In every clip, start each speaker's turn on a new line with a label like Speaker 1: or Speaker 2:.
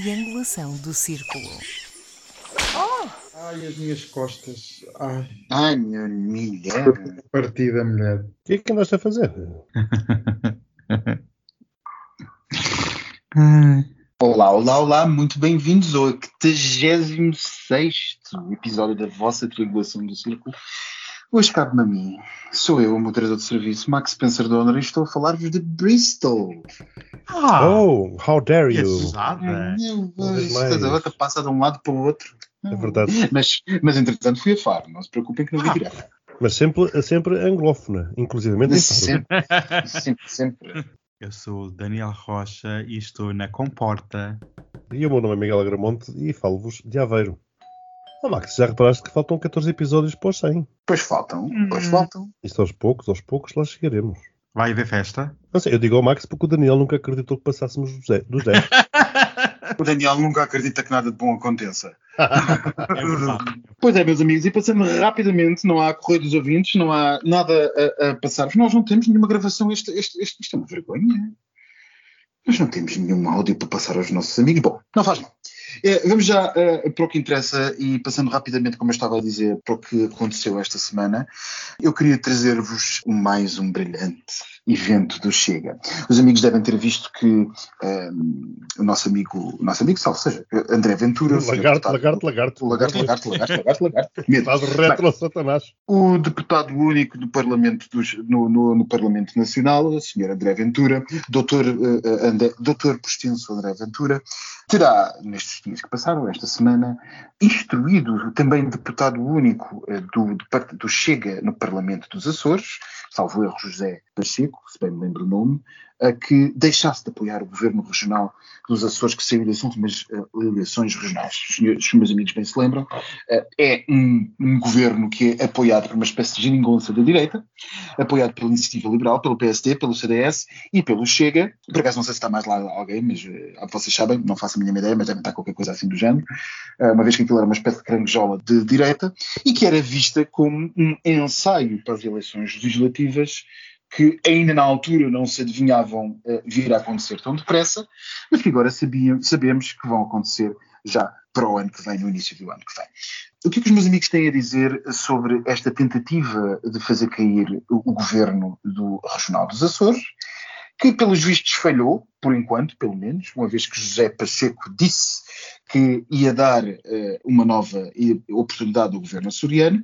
Speaker 1: triangulação do círculo.
Speaker 2: Ai, as minhas costas. Ai,
Speaker 3: Ai, minha mulher.
Speaker 2: partida mulher.
Speaker 4: O que é que andaste a fazer?
Speaker 3: Olá, olá, olá, muito bem-vindos ao 86 episódio da vossa triangulação do círculo. Hoje cabe-me a mim. Sou eu, o moderador de serviço, Max Spencer Donner, e estou a falar-vos de Bristol.
Speaker 5: Ah,
Speaker 4: oh, how dare you!
Speaker 5: ousada.
Speaker 3: Meu
Speaker 4: Uma vez
Speaker 3: passa de um lado para o outro.
Speaker 4: É verdade.
Speaker 3: Mas, mas entretanto fui a Faro, não se preocupem que não vi
Speaker 5: Ah.
Speaker 3: direto.
Speaker 4: Mas sempre, sempre anglófona, inclusivamente em Faro.
Speaker 3: Sempre, sempre, sempre.
Speaker 5: Eu sou Daniel Rocha e estou na Comporta.
Speaker 4: E o meu nome é Miguel Agramonte e falo-vos de Aveiro. Oh, Max, já reparaste que faltam 14 episódios para os 100?
Speaker 3: Pois faltam, pois
Speaker 5: Hum.
Speaker 3: faltam.
Speaker 4: Isto aos poucos, aos poucos lá chegaremos.
Speaker 5: Vai haver festa?
Speaker 4: Não sei, eu digo ao Max porque o Daniel nunca acreditou que passássemos dos 10. Dos 10.
Speaker 3: O Daniel nunca acredita que nada de bom aconteça.
Speaker 5: É verdade.
Speaker 3: Pois é, meus amigos, e passando rapidamente, não há correio dos ouvintes, não há nada a, a passar-vos. Nós não temos nenhuma gravação, este, este, este, isto é uma vergonha. Nós não temos nenhum áudio para passar aos nossos amigos. Bom, não faz mal. Eh, vamos já eh, para o que interessa e passando rapidamente, como eu estava a dizer, para o que aconteceu esta semana. Eu queria trazer-vos mais um brilhante evento do Chega. Os amigos devem ter visto que eh, o nosso amigo, o nosso amigo, salvo seja, André Ventura, senhor
Speaker 4: lagarto, lagarto, lagarto,
Speaker 3: Lagarto, lagarto, lagarto, lagarto, lagarto. Medo.
Speaker 4: Faz retro Satanás.
Speaker 3: O deputado único do Parlamento dos- no, no- no Parlamento Nacional, o Sr. André Ventura, doutor, eh, André, doutor por extenso André Ventura, terá, nestes dias que passaram, esta semana, instruído também deputado único eh, do, do, Chega no Parlamento dos Açores, salvo erro José Pacheco, se bem me lembro o nome, a que deixasse de apoiar o governo regional dos Açores, que saiu das últimas eh, eleições regionais. Os, meus amigos bem se lembram, eh, é um, um governo que é apoiado por uma espécie de geringonça da direita, apoiado pela Iniciativa Liberal, pelo PSD, pelo CDS e pelo Chega. Por acaso não sei se está mais lá alguém, mas eh, vocês sabem, não faço a mínima ideia, mas deve estar qualquer coisa assim do género, uma vez que aquilo era uma espécie de caranguejola de direita e que era vista como um ensaio para as eleições legislativas que ainda na altura não se adivinhavam eh, vir a acontecer tão depressa, mas que agora sabiam, sabemos que vão acontecer já para o ano que vem, no início do ano que vem. O que é que os meus amigos têm a dizer sobre esta tentativa de fazer cair o, o governo do Regional dos Açores, que pelos vistos falhou, por enquanto, pelo menos, uma vez que José Pacheco disse que ia dar eh, uma nova oportunidade ao governo açoriano,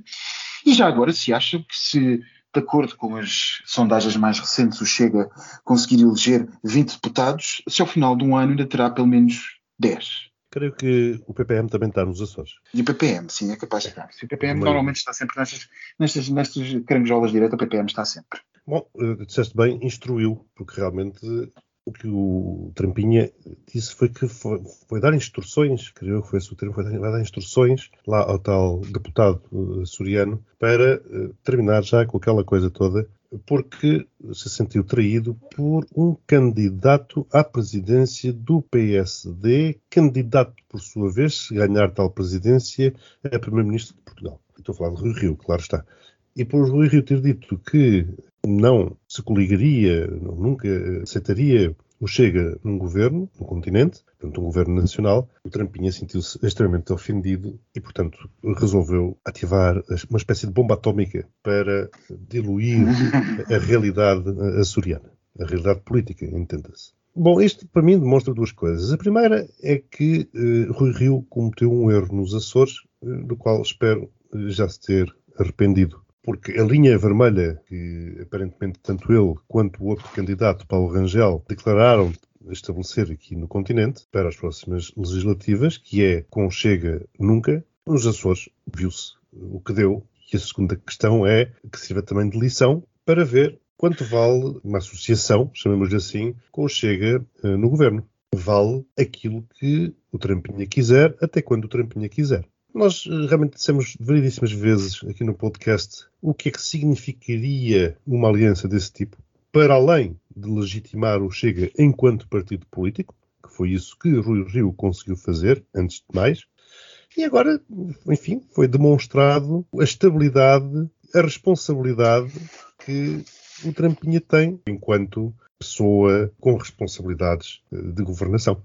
Speaker 3: e já agora se acha que se de acordo com as sondagens mais recentes, o Chega conseguir eleger 20 deputados, se ao final de um ano ainda terá pelo menos 10.
Speaker 4: Creio que o PPM também está nos Açores.
Speaker 3: E o PPM, sim, é capaz de estar. O PPM
Speaker 4: Muito.
Speaker 3: normalmente está sempre nestas, nestas, nestas de direita, o PPM está sempre.
Speaker 4: Bom, eh, disseste bem, instruiu, porque realmente o que o Trampinha disse foi que foi, foi dar instruções, creio que foi esse o termo, foi dar, instruções lá ao tal deputado eh, açoriano para eh, terminar já com aquela coisa toda, porque se sentiu traído por um candidato à presidência do PSD, candidato, por sua vez, se ganhar tal presidência, a primeiro-ministro de Portugal. Estou a falar de Rui Rio, claro está. E por Rui Rio ter dito que não se coligaria, nunca aceitaria o Chega num governo, num continente, portanto um governo nacional, o Trampinha sentiu-se extremamente ofendido e, portanto, resolveu ativar uma espécie de bomba atómica para diluir a realidade açoriana, a realidade política, entenda-se. Bom, isto para mim demonstra duas coisas. A primeira é que eh, Rui Rio cometeu um erro nos Açores, eh, do qual espero eh, já se ter arrependido. Porque a linha vermelha que aparentemente tanto ele quanto o outro candidato, Paulo Rangel, declararam estabelecer aqui no continente para as próximas legislativas, que é com Chega nunca, nos Açores viu-se o que deu. E a segunda questão é que sirva também de lição para ver quanto vale uma associação, chamemos-lhe assim, com Chega eh, no governo. Vale aquilo que o Trampinha quiser, até quando o Trampinha quiser. Nós eh, realmente dissemos variedíssimas vezes aqui no podcast o que é que significaria uma aliança desse tipo, para além de legitimar o Chega enquanto partido político, que foi isso que Rui Rio conseguiu fazer, antes de mais, e agora, enfim, foi demonstrado a estabilidade, a responsabilidade que o Trampinha tem enquanto pessoa com responsabilidades eh, de governação.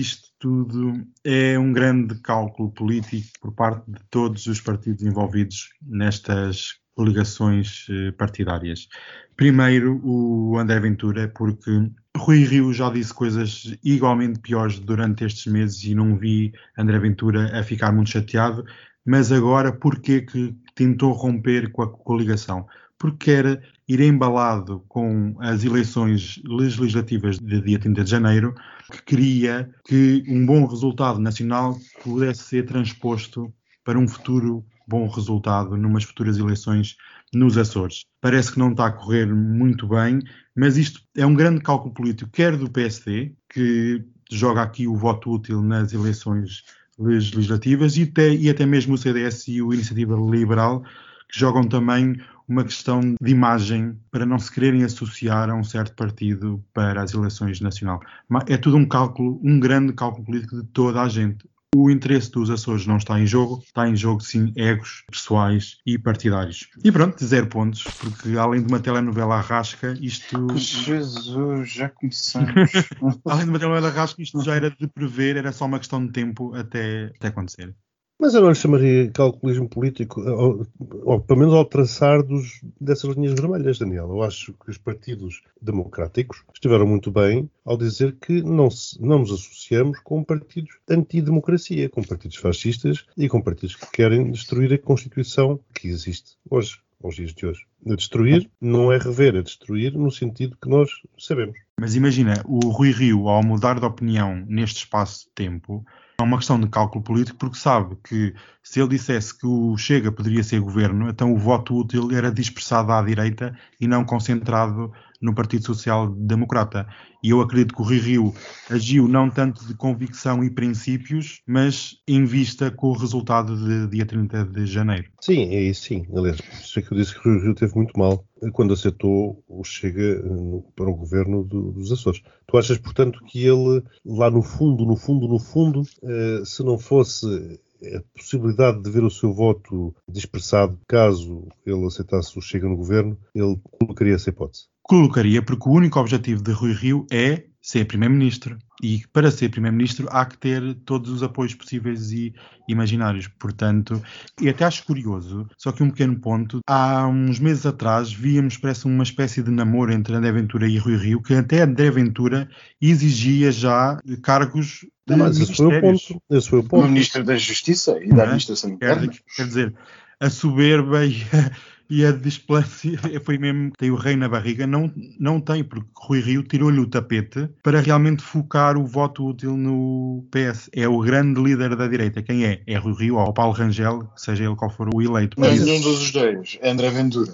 Speaker 5: Isto tudo é um grande cálculo político por parte de todos os partidos envolvidos nestas coligações eh, partidárias. Primeiro, o André Ventura, porque Rui Rio já disse coisas igualmente piores durante estes meses e não vi André Ventura a ficar muito chateado, mas agora porquê que tentou romper com a coligação? Porque era ir embalado com as eleições legislativas de dia 30 de janeiro, que queria que um bom resultado nacional pudesse ser transposto para um futuro bom resultado numas futuras eleições nos Açores. Parece que não está a correr muito bem, mas isto é um grande cálculo político, quer do PSD, que joga aqui o voto útil nas eleições legislativas, e até, e até mesmo o CDS e o Iniciativa Liberal, que jogam também uma questão de imagem para não se quererem associar a um certo partido para as eleições nacional. É tudo um cálculo, um grande cálculo político de toda a gente. O interesse dos Açores não está em jogo, está em jogo sim egos pessoais e partidários. E pronto, zero pontos, porque além de uma telenovela arrasca, isto.
Speaker 3: Jesus, já começamos.
Speaker 5: além de uma telenovela arrasca, isto já era de prever, era só uma questão de tempo até, até acontecer.
Speaker 4: Mas eu não lhe chamaria calculismo político, ou, ou pelo menos ao traçar dos, dessas linhas vermelhas, Daniel. Eu acho que os partidos democráticos estiveram muito bem ao dizer que não, se, não nos associamos com partidos antidemocracia, com partidos fascistas e com partidos que querem destruir a Constituição que existe hoje aos dias de hoje. A destruir não é rever, é destruir no sentido que nós sabemos.
Speaker 5: Mas imagina, o Rui Rio, ao mudar de opinião neste espaço de tempo, uma questão de cálculo político, porque sabe que se ele dissesse que o Chega poderia ser governo, então o voto útil era dispersado à direita e não concentrado no Partido Social Democrata. E eu acredito que o Rui Rio agiu não tanto de convicção e princípios, mas em vista com o resultado de dia 30 de janeiro.
Speaker 4: Sim, é isso sim. Aliás, por isso é que eu disse que o Rui Rio teve muito mal quando aceitou o Chega eh, para o governo do, dos Açores. Tu achas, portanto, que ele, lá no fundo, no fundo, no fundo, eh, se não fosse a possibilidade de ver o seu voto dispersado caso ele aceitasse o Chega no governo, ele colocaria essa hipótese?
Speaker 5: Colocaria, porque o único objetivo de Rui Rio é ser Primeiro-Ministro. E para ser Primeiro-Ministro há que ter todos os apoios possíveis e imaginários. Portanto, e até acho curioso, só que um pequeno ponto, há uns meses atrás víamos, parece, uma espécie de namoro entre André Ventura e Rui Rio, que até André Ventura exigia já cargos
Speaker 4: de Mas esse foi o ponto. Esse foi o ponto.
Speaker 3: O Ministro da Justiça e da é? Administração Interna.
Speaker 5: Quer, quer dizer, a soberba e a, e a displância foi mesmo tem o rei na barriga. Não, não tem, porque Rui Rio tirou-lhe o tapete para realmente focar o voto útil no PS. É o grande líder da direita. Quem é? É Rui Rio ou Paulo Rangel, seja ele qual for o eleito.
Speaker 3: Mas nenhum dos dois. É André Ventura.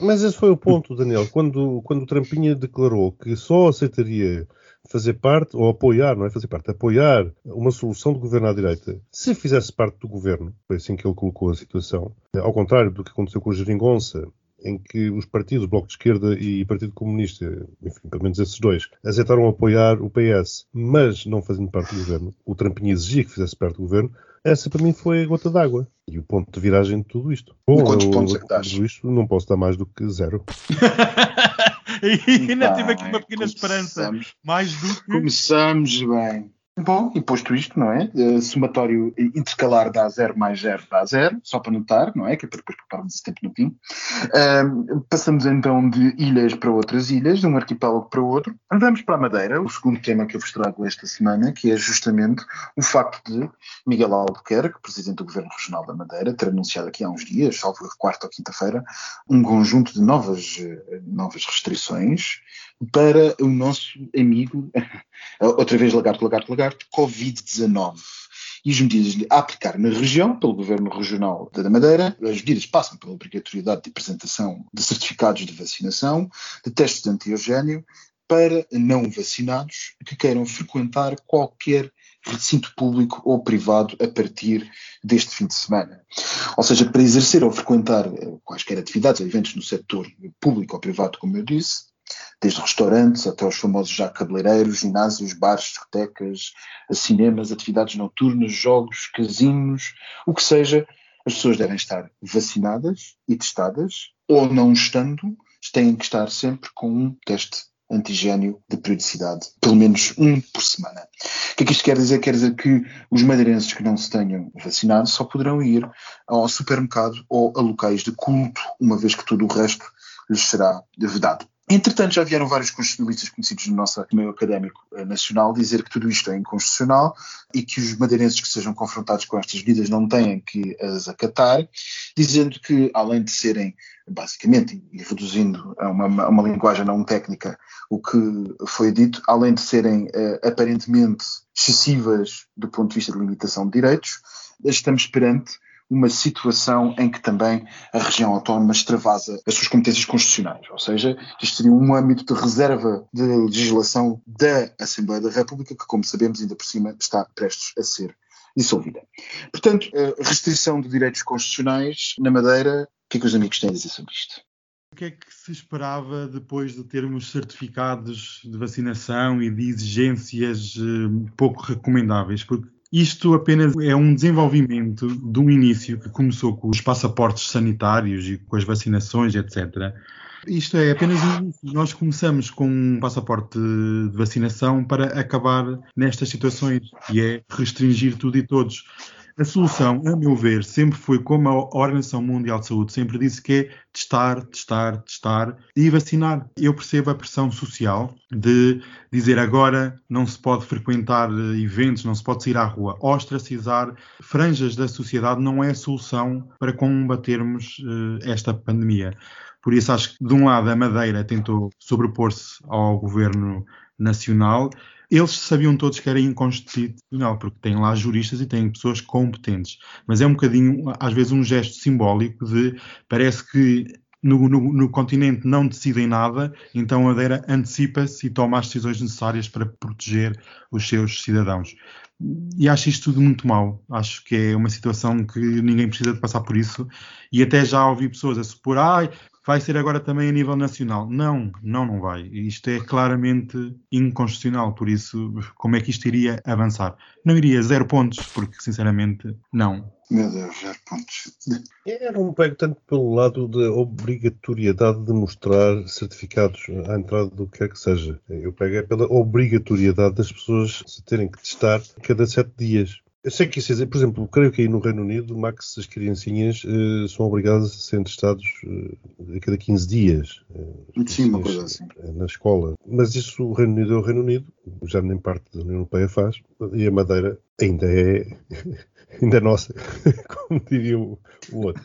Speaker 4: Mas esse foi o ponto, Daniel. Quando, quando o Trampinha declarou que só aceitaria fazer parte, ou apoiar, não é fazer parte, apoiar uma solução de governo à direita, se fizesse parte do governo, foi assim que ele colocou a situação, ao contrário do que aconteceu com o Geringonça, em que os partidos, Bloco de Esquerda e Partido Comunista, enfim, pelo menos esses dois, aceitaram apoiar o PS, mas não fazendo parte do governo, o Trampinha exigia que fizesse parte do governo, essa para mim foi a gota d'água e o ponto de viragem de tudo isto.
Speaker 3: Bom, quantos eu, pontos é que dás?
Speaker 4: Tudo isto não posso dar mais do que zero.
Speaker 5: e ainda tive aqui uma pequena esperança. Mais do que.
Speaker 3: Começamos bem. Bom, e posto isto, não é? Uh, somatório intercalar dá 0 mais 0 dá 0, só para notar, não é? Que é para depois prepararmos esse tempo no fim. Uh, passamos então de ilhas para outras ilhas, de um arquipélago para outro. Vamos para a Madeira, o segundo tema que eu vos trago esta semana, que é justamente o facto de Miguel Albuquerque, presidente do Governo Regional da Madeira, ter anunciado aqui há uns dias, salvo quarta ou quinta-feira, um conjunto de novas, eh, novas restrições para o nosso amigo, outra vez lagarto, lagarto, lagarto, Covid-19 e as medidas a aplicar na região, pelo Governo Regional da Madeira. As medidas passam pela obrigatoriedade de apresentação de certificados de vacinação, de testes de antiogênio para não vacinados que queiram frequentar qualquer recinto público ou privado a partir deste fim de semana. Ou seja, para exercer ou frequentar eh, quaisquer atividades ou eventos no setor público ou privado, como eu disse, desde restaurantes até os famosos já cabeleireiros, ginásios, bares, discotecas, cinemas, atividades noturnas, jogos, casinos, o que seja, as pessoas devem estar vacinadas e testadas, ou não estando, têm que estar sempre com um teste antigênio de periodicidade, pelo menos um por semana. O que é que isto quer dizer? Quer dizer que os madeirenses que não se tenham vacinado só poderão ir ao supermercado ou a locais de culto, uma vez que todo o resto lhes será vedado. Entretanto, já vieram vários constitucionalistas conhecidos no nosso meio académico eh, nacional dizer que tudo isto é inconstitucional e que os madeirenses que sejam confrontados com estas medidas não têm que as acatar, dizendo que, além de serem, basicamente, e reduzindo a uma, uma linguagem não técnica o que foi dito, além de serem uh, aparentemente excessivas do ponto de vista de limitação de direitos, estamos perante uma situação em que também a região autónoma extravasa as suas competências constitucionais, ou seja, isto seria um âmbito de reserva de legislação da Assembleia da República, que, como sabemos, ainda por cima está prestes a ser dissolvida. Portanto, restrição de direitos constitucionais na Madeira, o que é que os amigos têm a dizer sobre isto?
Speaker 5: O que é que se esperava depois de termos certificados de vacinação e de exigências eh, pouco recomendáveis? Porque isto apenas é um desenvolvimento do início que começou com os passaportes sanitários e com as vacinações, etc. Isto é apenas um início. Nós começamos com um passaporte de vacinação para acabar nestas situações, e é restringir tudo e todos. A solução, a meu ver, sempre foi como a Organização Mundial de Saúde sempre disse que é testar, testar, testar e vacinar. Eu percebo a pressão social de dizer agora não se pode frequentar eh, eventos, não se pode sair à rua. Ostracizar franjas da sociedade não é a solução para combatermos uh, esta pandemia. Por isso acho que, de um lado, a Madeira tentou sobrepor-se ao governo nacional eles sabiam todos que era inconstitucional, porque têm lá juristas e têm pessoas competentes. Mas é um bocadinho, às vezes, um gesto simbólico de parece que no, no, no, continente não decidem nada, então a Madeira antecipa-se e toma as decisões necessárias para proteger os seus cidadãos. E acho isto tudo muito mau. Acho que é uma situação que ninguém precisa de passar por isso. E até já ouvi pessoas a supor, ai, vai ser agora também a nível nacional. Não, não, não vai. Isto é claramente inconstitucional, por isso, como é que isto iria avançar? Não iria zero pontos, porque sinceramente, não.
Speaker 3: Meu Deus, zero pontos.
Speaker 4: Eu não pego tanto pelo lado da obrigatoriedade de mostrar certificados à entrada do que quer que seja. Eu pego é pela obrigatoriedade das pessoas se terem que testar cada sete dias. Eu sei que isso é, por exemplo, creio que aí no Reino Unido, Max, as criancinhas uh, são obrigadas a serem testados uh, a cada 15 dias.
Speaker 3: Uh, Sim, uma coisa assim.
Speaker 4: Na escola. Mas isso, o Reino Unido é o Reino Unido, já nem parte da União Europeia faz, e a Madeira ainda é, ainda é nossa, como diria o, o outro.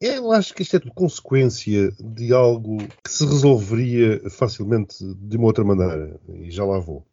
Speaker 4: Eu acho que isto é tudo consequência de algo que se resolveria facilmente de uma outra maneira, e já lá vou.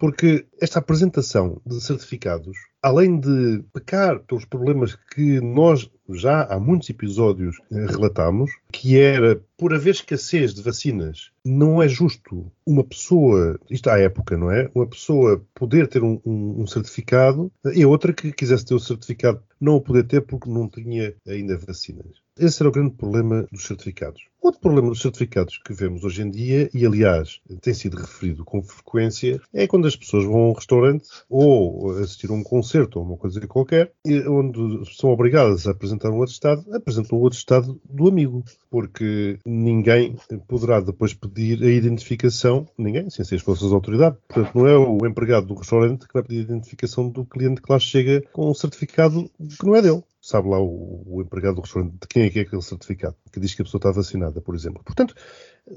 Speaker 4: Porque esta apresentação de certificados, além de pecar pelos problemas que nós já há muitos episódios eh, relatamos, que era por haver escassez de vacinas, não é justo uma pessoa, isto à época, não é? Uma pessoa poder ter um, um, um certificado e outra que quisesse ter o certificado não o poder ter porque não tinha ainda vacinas. Esse era o grande problema dos certificados. Outro problema dos certificados que vemos hoje em dia, e aliás tem sido referido com frequência, é quando as pessoas vão a um restaurante ou assistir a um concerto ou uma coisa qualquer, onde são obrigadas a apresentar um atestado, apresentam o atestado do amigo, porque ninguém poderá depois pedir a identificação, ninguém, sem ser as forças de autoridade. Portanto, não é o empregado do restaurante que vai pedir a identificação do cliente que lá chega com um certificado que não é dele sabe lá o, o, empregado do restaurante de quem é que é aquele certificado, que diz que a pessoa está vacinada, por exemplo. Portanto,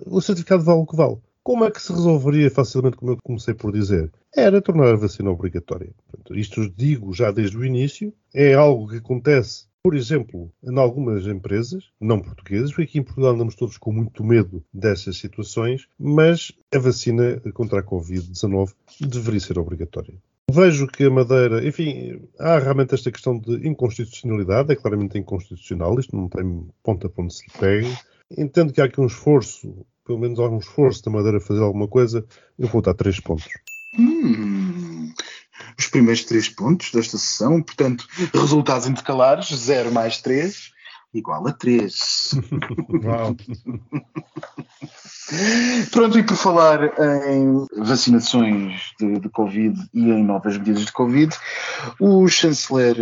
Speaker 4: o certificado vale o que vale. Como é que se resolveria facilmente, como eu comecei por dizer? Era tornar a vacina obrigatória. Portanto, isto digo já desde o início, é algo que acontece, por exemplo, em algumas empresas, não portuguesas, porque aqui em Portugal andamos todos com muito medo dessas situações, mas a vacina contra a Covid-19 deveria ser obrigatória. Vejo que a Madeira, enfim, há realmente esta questão de inconstitucionalidade, é claramente inconstitucional, isto não tem ponta para onde se pegue. Entendo que há aqui um esforço, pelo menos há um esforço da Madeira fazer alguma coisa, eu vou dar três pontos.
Speaker 3: Hum, os primeiros três pontos desta sessão, portanto, resultados intercalares, 0 mais 3, igual a 3.
Speaker 2: Uau.
Speaker 3: Pronto, e por falar em vacinações de, de, Covid e em novas medidas de Covid, o chanceler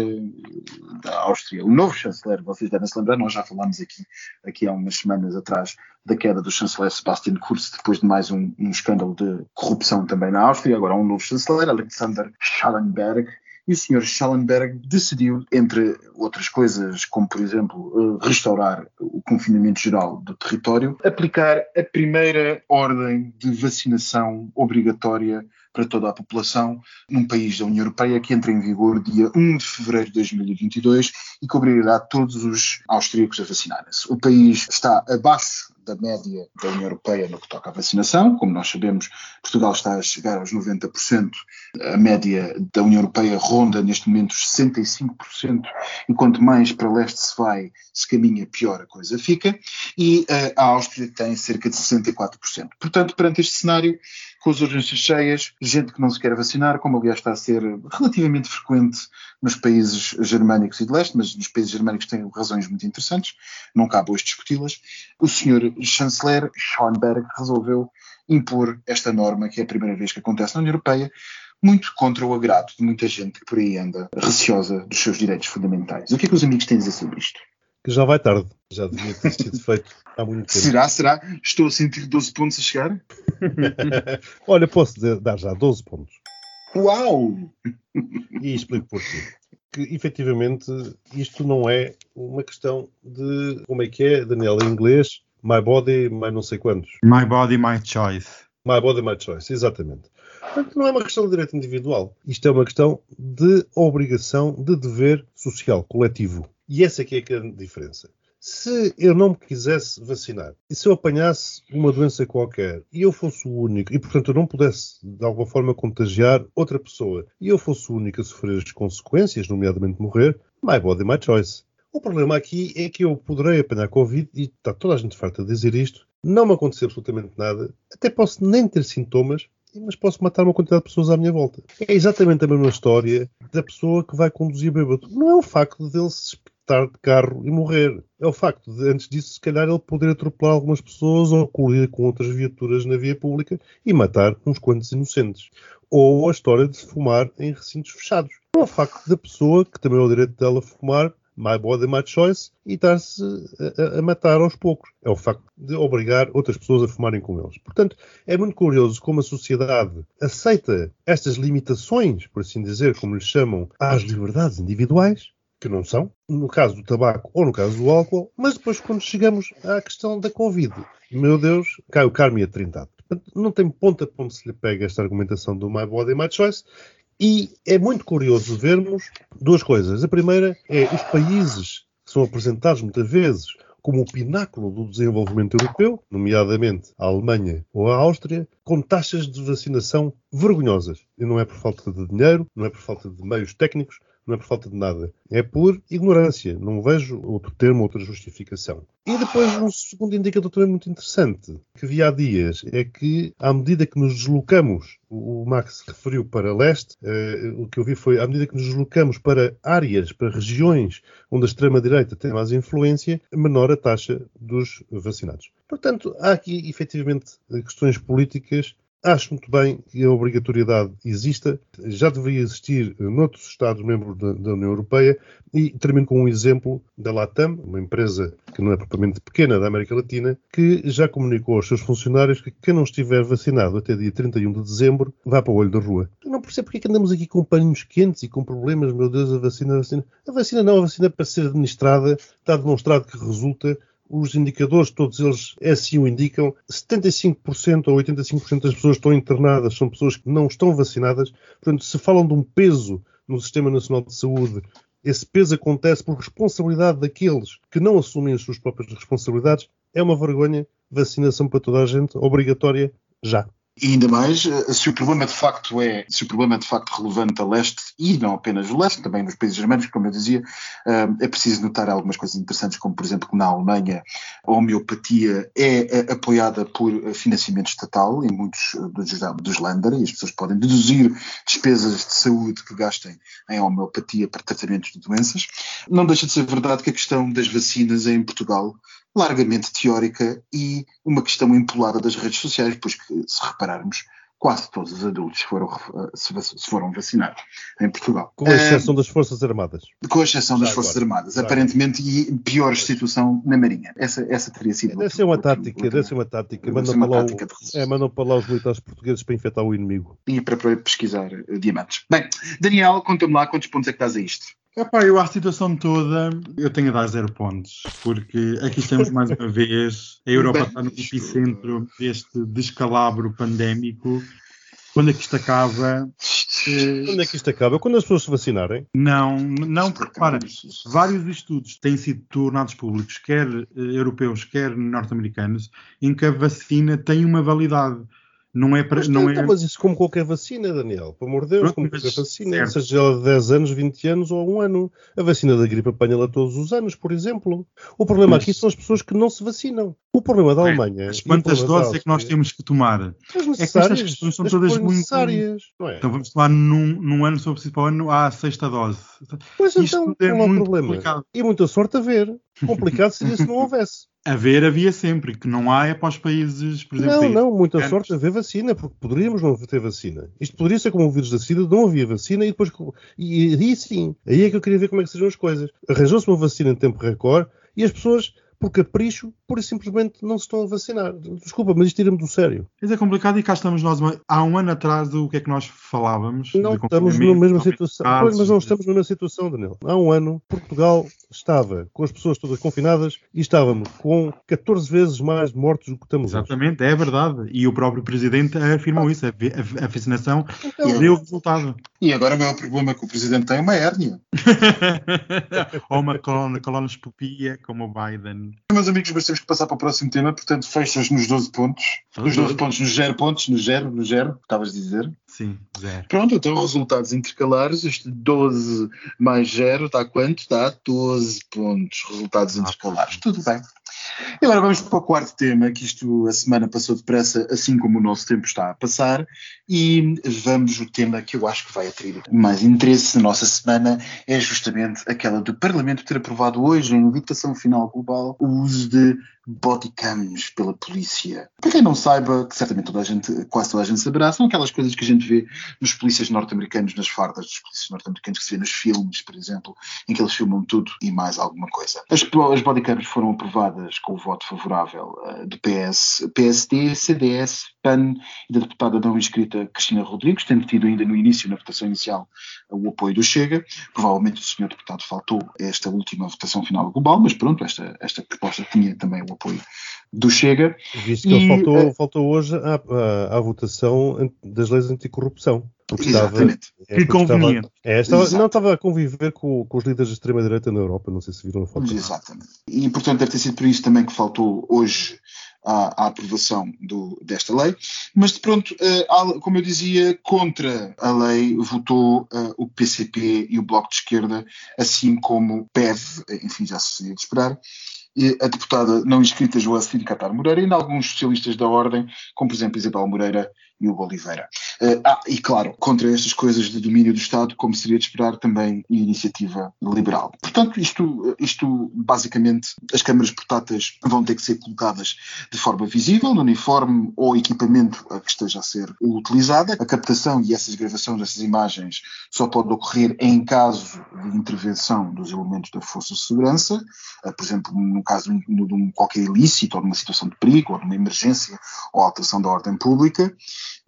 Speaker 3: da Áustria, o novo chanceler, vocês devem se lembrar, nós já falámos aqui, aqui há umas semanas atrás da queda do chanceler Sebastian Kurz, depois de mais um, um escândalo de corrupção também na Áustria, agora há um novo chanceler, Alexander Schallenberg, e o Sr. Schallenberg decidiu, entre outras coisas, como por exemplo eh, restaurar o confinamento geral do território, aplicar a primeira ordem de vacinação obrigatória para toda a população num país da União Europeia que entra em vigor dia 1 de fevereiro de 2022 e que obrigará todos os austríacos a vacinarem-se. O país está abaixo da média da União Europeia no que toca à vacinação. Como nós sabemos, Portugal está a chegar aos 90%, a média da União Europeia ronda neste momento os 65%, e quanto mais para leste se vai, se caminha, pior a coisa fica. E uh, a Áustria tem cerca de 64%. Portanto, perante este cenário, com as urgências cheias, gente que não se quer vacinar, como aliás está a ser relativamente frequente nos países germânicos e de leste, mas nos países germânicos têm razões muito interessantes, não cabe hoje discuti-las. O senhor chanceler Schoenberg resolveu impor esta norma, que é a primeira vez que acontece na União Europeia, muito contra o agrado de muita gente que por aí anda receosa dos seus direitos fundamentais. O que é que os amigos têm a dizer sobre isto?
Speaker 4: Que já vai tarde, já devia ter sido feito há muito tempo.
Speaker 3: Será? Será? Estou a sentir 12 pontos a chegar?
Speaker 4: Olha, posso dar já 12 pontos.
Speaker 3: Uau!
Speaker 4: E explico porquê. Que efetivamente isto não é uma questão de como é que é, Daniel, em inglês, my body, my não sei quantos.
Speaker 5: My body, my choice.
Speaker 4: My body, my choice, exatamente. Portanto, não é uma questão de direito individual. Isto é uma questão de obrigação, de dever social, coletivo. E essa é que é a grande diferença. Se eu não me quisesse vacinar e se eu apanhasse uma doença qualquer e eu fosse o único, e portanto eu não pudesse de alguma forma contagiar outra pessoa e eu fosse o único a sofrer as consequências, nomeadamente morrer, my body, my choice. O problema aqui é que eu poderei apanhar Covid e está toda a gente farta de dizer isto, não me acontecer absolutamente nada, até posso nem ter sintomas, mas posso matar uma quantidade de pessoas à minha volta. É exatamente a mesma história da pessoa que vai conduzir bêbado. Não é o facto de ele se espetar de carro e morrer. É o facto de, antes disso, se calhar ele poder atropelar algumas pessoas ou colidir com outras viaturas na via pública e matar uns quantos inocentes. Ou a história de fumar em recintos fechados. É o facto da pessoa, que também é o direito dela fumar, my body, my choice, e estar-se a, a, matar aos poucos. É o facto de obrigar outras pessoas a fumarem com eles. Portanto, é muito curioso como a sociedade aceita estas limitações, por assim dizer, como lhe chamam, às liberdades individuais, que não são, no caso do tabaco ou no caso do álcool, mas depois quando chegamos à questão da Covid, meu Deus, cai o carme a trintado. Não tem ponta para onde se lhe pega esta argumentação do My Body, My Choice, e é muito curioso vermos duas coisas. A primeira é os países que são apresentados muitas vezes como o pináculo do desenvolvimento europeu, nomeadamente a Alemanha ou a Áustria, com taxas de vacinação vergonhosas. E não é por falta de dinheiro, não é por falta de meios técnicos, não é por falta de nada. É por ignorância. Não vejo outro termo, outra justificação. E depois um segundo indicador também muito interessante, que vi há dias, é que à medida que nos deslocamos, o Max referiu para leste, eh, o que eu vi foi, à medida que nos deslocamos para áreas, para regiões onde a extrema-direita tem mais influência, menor a taxa dos vacinados. Portanto, há aqui efetivamente questões políticas Acho muito bem que a obrigatoriedade exista, já deveria existir noutros Estados-membros da, da, União Europeia e termino com um exemplo da Latam, uma empresa que não é propriamente pequena da América Latina, que já comunicou aos seus funcionários que quem não estiver vacinado até dia 31 de dezembro vá para o olho da rua. Eu não percebo porque é que andamos aqui com paninhos quentes e com problemas, meu Deus, a vacina, a vacina. A vacina não, a vacina para ser administrada, está demonstrado que resulta os indicadores, todos eles assim o indicam, 75% ou 85% das pessoas que estão internadas são pessoas que não estão vacinadas. Portanto, se falam de um peso no Sistema Nacional de Saúde, esse peso acontece por responsabilidade daqueles que não assumem as suas próprias responsabilidades. É uma vergonha. Vacinação para toda a gente, obrigatória, já.
Speaker 3: E ainda mais, eh, se o problema de facto é, se o problema é de facto relevante a leste, e não apenas o leste, também nos países germânicos, como eu dizia, eh, é preciso notar algumas coisas interessantes, como por exemplo que na Alemanha a homeopatia é eh, apoiada por financiamento estatal em muitos dos, dos Länder, e as pessoas podem deduzir despesas de saúde que gastem em homeopatia para tratamentos de doenças. Não deixa de ser verdade que a questão das vacinas é em Portugal largamente teórica e uma questão empolada das redes sociais, pois que, se repararmos, quase todos os adultos foram, se foram vacinados em Portugal.
Speaker 4: Com exceção uh, das Forças Armadas.
Speaker 3: Com exceção das Forças. Armadas. Aparentemente, e pior situação na Marinha. Essa, essa teria sido.
Speaker 4: Deve ser uma tática, deve ser uma tática. Mandam para, lá o, é, mandam para lá os militares portugueses para infectar o inimigo.
Speaker 3: E para, para pesquisar uh, diamantes. Bem, Daniel, conta-me lá quantos pontos é que estás a isto.
Speaker 5: Epá, eu à situação toda eu tenho a dar zero pontos, porque aqui estamos mais uma vez, a Europa está no epicentro deste descalabro pandémico. Quando é que isto acaba?
Speaker 4: Quando é que isto acaba? Quando as pessoas se vacinarem?
Speaker 5: Não, não, porque para, vários estudos têm sido tornados públicos, quer eh, europeus, quer norte-americanos, em que a vacina tem uma validade. Não é para.
Speaker 4: Mas,
Speaker 5: não
Speaker 4: é... mas isso como qualquer vacina, Daniel. Pelo amor de Deus, Pronto, como qualquer vacina. Certo. Seja ela de 10 anos, 20 anos ou um ano. A vacina da gripe apanha-la todos os anos, por exemplo. O problema mas... aqui são as pessoas que não se vacinam. O problema da Alemanha.
Speaker 5: Mas quantas doses é que nós temos que tomar?
Speaker 4: As necessárias. É que estas questões são todas muito. Necessárias,
Speaker 5: é? Então vamos tomar num, num ano, sobre o ano, à sexta dose.
Speaker 4: Pois Isto então, é não há problema. Complicado. E muita sorte a ver. Complicado seria se não houvesse.
Speaker 5: Haver havia sempre, que não há é para os países, por exemplo.
Speaker 4: Não, não, muita antes. sorte haver vacina, porque poderíamos não ter vacina. Isto poderia ser como o vírus da SIDA, não havia vacina e depois. E aí sim, aí é que eu queria ver como é que sejam as coisas. Arranjou-se uma vacina em tempo recorde e as pessoas por capricho, pura e simplesmente não se estão a vacinar. Desculpa, mas isto tira-me do sério.
Speaker 5: Isso é complicado e cá estamos nós. Há um ano atrás, o que é que nós falávamos?
Speaker 4: Não estamos na mesma situação. Pois, mas não estamos na mesma situação, Daniel. Há um ano, Portugal estava com as pessoas todas confinadas e estávamos com 14 vezes mais mortos do que estamos
Speaker 5: Exatamente, hoje. é verdade. E o próprio Presidente afirmou isso. A, a, a vacinação então, deu resultado.
Speaker 3: E agora o maior problema que o Presidente tem é uma hérnia.
Speaker 5: Ou uma colonoscopia, como o Biden.
Speaker 3: Meus amigos, mas temos que passar para o próximo tema, portanto, fechas nos 12 pontos. Nos 12 pontos, nos 0 pontos, no 0, no 0, estavas a dizer?
Speaker 5: Sim, 0.
Speaker 3: Pronto, então resultados intercalares, este 12 mais 0 dá quanto? Dá 12 pontos, resultados ah, intercalares. Tudo bem. E agora vamos para o quarto tema, que isto a semana passou depressa, assim como o nosso tempo está a passar, e vamos o tema que eu acho que vai atrair mais interesse na nossa semana, é justamente aquela do Parlamento ter aprovado hoje, em votação final global, o uso de bodycams pela polícia. Para quem não saiba, que certamente toda a gente, quase toda a gente saberá, são aquelas coisas que a gente vê nos polícias norte-americanos, nas fardas dos polícias norte-americanos que se vê nos filmes, por exemplo, em que eles filmam tudo e mais alguma coisa. As, as bodycams foram aprovadas com o voto favorável uh, do PS, PSD, CDS, PAN e da deputada não inscrita Cristina Rodrigues, tendo tido ainda no início, na votação inicial, o apoio do Chega. Provavelmente o senhor deputado faltou a esta última votação final global, mas pronto, esta, esta proposta tinha também o apoio do Chega.
Speaker 4: Visto que e, ele faltou, uh, faltou hoje à, à, à, votação das leis anticorrupção.
Speaker 5: Exatamente. Estava, é, que conveniente.
Speaker 4: Estava, é, estava, não estava a conviver com, com os líderes da extrema-direita na Europa, não sei se viram a foto.
Speaker 3: Exatamente. E, portanto, deve ter sido por isso também que faltou hoje à, à aprovação do, desta lei. Mas, de pronto, uh, como eu dizia, contra a lei votou uh, o PCP e o Bloco de Esquerda, assim como o PEV, enfim, já se seria de esperar a deputada não inscrita Joacine Catar Moreira e ainda alguns socialistas da Ordem, como por exemplo Isabel Moreira e Hugo Oliveira. Uh, ah, e claro, contra estas coisas de domínio do Estado, como seria de esperar, também a iniciativa liberal. Portanto, isto, isto basicamente, as câmaras portáteis vão ter que ser colocadas de forma visível, no uniforme ou equipamento a que esteja a ser utilizada. A captação e essas gravações dessas imagens só pode ocorrer em caso de intervenção dos elementos da Força de Segurança, uh, por exemplo, no caso de, de um qualquer ilícito ou de uma situação de perigo ou de uma emergência ou alteração da ordem pública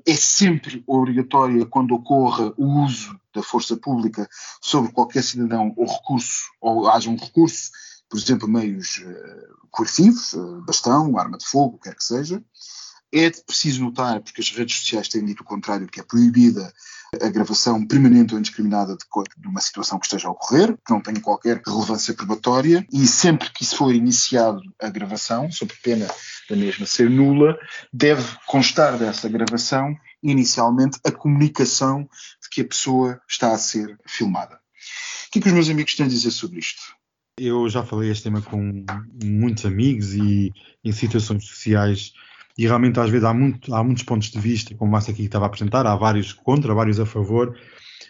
Speaker 3: é sempre obrigatória quando ocorra o uso da força pública sobre qualquer cidadão ou recurso, ou haja um recurso, por exemplo, meios uh, coercivos, uh, bastão, arma de fogo, quer que seja. É preciso notar, porque as redes sociais têm dito o contrário, que é proibida a gravação permanente ou indiscriminada de, de, uma situação que esteja a ocorrer, que não tenha qualquer relevância probatória, e sempre que isso for iniciado a gravação, sob pena da mesma ser nula, deve constar dessa gravação, inicialmente, a comunicação de que a pessoa está a ser filmada. O que é que os meus amigos têm a dizer sobre isto?
Speaker 5: Eu já falei este tema com muitos amigos e em situações sociais e realmente às vezes há, muito, há muitos pontos de vista, como essa aqui estava a apresentar, há vários contra, vários a favor.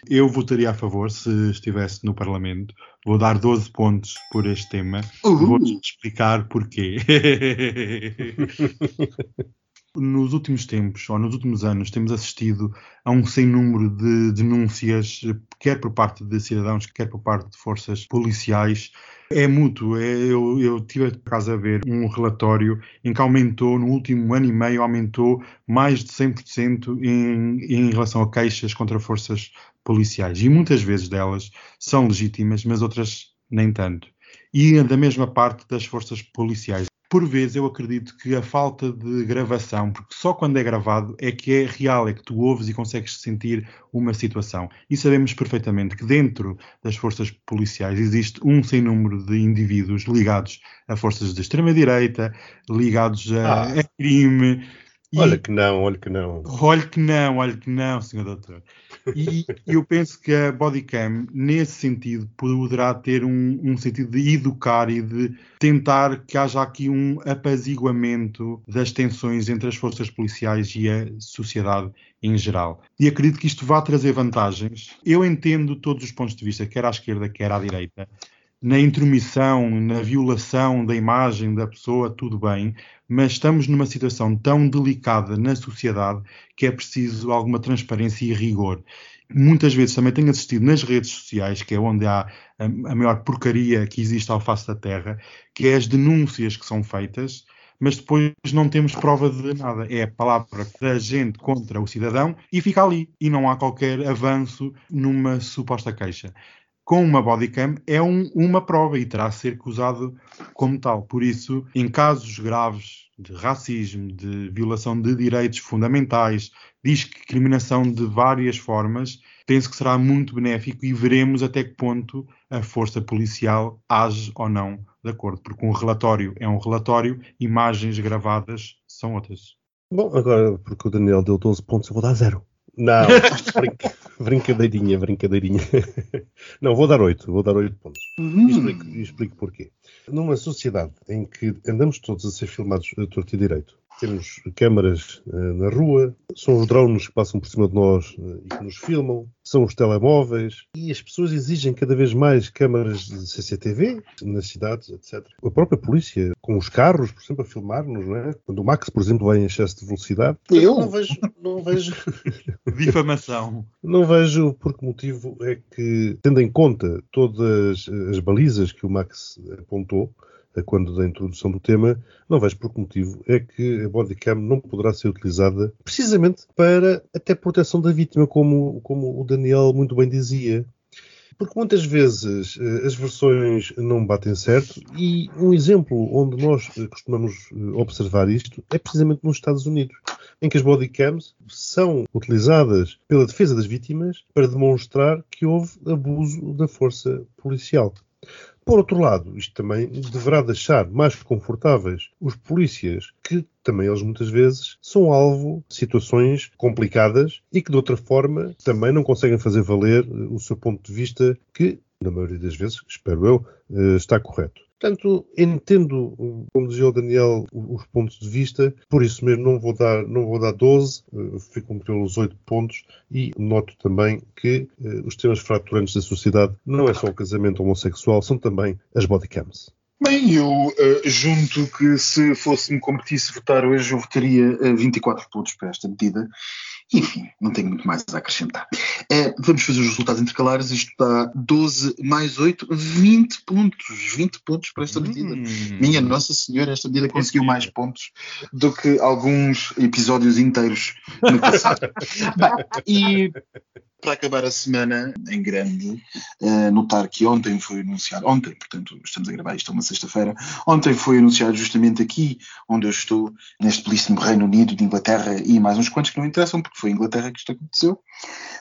Speaker 5: Eu votaria a favor se estivesse no Parlamento. Vou dar 12 pontos por este tema.
Speaker 3: Uhul.
Speaker 5: Vou-te explicar porquê. Nos últimos tempos, ou nos últimos anos, temos assistido a um sem número de denúncias, quer por parte de cidadãos, quer por parte de forças policiais. É mútuo. É, eu, eu tive a casa a ver um relatório em que aumentou, no último ano e meio, aumentou mais de 100% em, em relação a queixas contra forças policiais. E muitas vezes delas são legítimas, mas outras nem tanto. E da mesma parte das forças policiais por vezes eu acredito que a falta de gravação, porque só quando é gravado é que é real, é que tu ouves e consegues sentir uma situação. E sabemos perfeitamente que dentro das forças policiais existe um sem número de indivíduos ligados a forças de extrema-direita, ligados a,
Speaker 4: Ah.
Speaker 5: a crime. E-
Speaker 4: Olha que não, olha que não.
Speaker 5: Olhe que não, olhe que não, senhor doutor. E eu penso que a bodycam, nesse sentido, poderá ter um, um sentido de educar e de tentar que haja aqui um apaziguamento das tensões entre as forças policiais e a sociedade em geral. E acredito que isto vá trazer vantagens. Eu entendo todos os pontos de vista, quer à esquerda, quer à direita. Na intromissão, na violação da imagem da pessoa, tudo bem, mas estamos numa situação tão delicada na sociedade que é preciso alguma transparência e rigor. Muitas vezes também tenho assistido nas redes sociais, que é onde há a, maior porcaria que existe ao face da terra, que é as denúncias que são feitas, mas depois não temos prova de nada. É a palavra da gente contra o cidadão e fica ali. E não há qualquer avanço numa suposta queixa com uma bodycam é um- uma prova e terá de ser usado como tal. Por isso, em casos graves de racismo, de violação de direitos fundamentais, discriminação de várias formas, penso que será muito benéfico e veremos até que ponto a força policial age ou não de acordo, porque um relatório é um relatório, imagens gravadas são outras.
Speaker 4: Bom, agora, porque o Daniel deu 12 pontos, eu vou dar zero. Não, brinca- brincadeirinha, brincadeirinha. Não, vou dar 8, vou dar 8 pontos. E explico, explico porquê. Numa sociedade em que andamos todos a ser filmados a torto e direito, temos câmaras eh, na rua, são os drones que passam por cima de nós eh, e que nos filmam, são os telemóveis, e as pessoas exigem cada vez mais câmaras de CCTV nas cidades, etc. A própria polícia, com os carros, por exemplo, a filmar-nos, não é? Quando o Max, por exemplo, vai em excesso de velocidade,
Speaker 3: Eu?
Speaker 4: não vejo, não vejo
Speaker 5: Difamação.
Speaker 4: não vejo por que motivo é que, tendo em conta todas as balizas que o Max apontou quando da introdução do tema, não vejo por que motivo é que a bodycam não poderá ser utilizada precisamente para até proteção da vítima, como, como o Daniel muito bem dizia. Porque muitas vezes eh, as versões não batem certo e um exemplo onde nós eh, costumamos eh, observar isto é precisamente nos Estados Unidos, em que as bodycams são utilizadas pela defesa das vítimas para demonstrar que houve abuso da força policial. Por outro lado, isto também deverá deixar mais confortáveis os polícias, que também eles muitas vezes são alvo de situações complicadas e que de outra forma também não conseguem fazer valer o seu ponto de vista, que na maioria das vezes, espero eu, eh, está correto. Portanto, entendo, como dizia o Daniel, os pontos de vista, por isso mesmo não vou dar, não vou dar 12, eh, fico pelos 8 pontos e noto também que eh, os temas fraturantes da sociedade não é só o casamento homossexual, são também as bodycams.
Speaker 3: Bem, eu eh, junto que se fosse-me competisse votar hoje, eu votaria eh, 24 pontos para esta medida. Enfim, não tenho muito mais a acrescentar. Eh, vamos fazer os resultados intercalares. Isto dá 12 mais 8, 20 pontos. 20 pontos para esta medida.
Speaker 5: Hum.
Speaker 3: Minha Nossa Senhora, esta medida conseguiu mais pontos do que alguns episódios inteiros no passado. Bem, e para acabar a semana em grande, eh, notar que ontem foi anunciado, ontem, portanto, estamos a gravar isto é uma sexta-feira, ontem foi anunciado justamente aqui, onde eu estou, neste belíssimo Reino Unido, de Inglaterra e mais uns quantos que não interessam, porque foi em Inglaterra que isto aconteceu.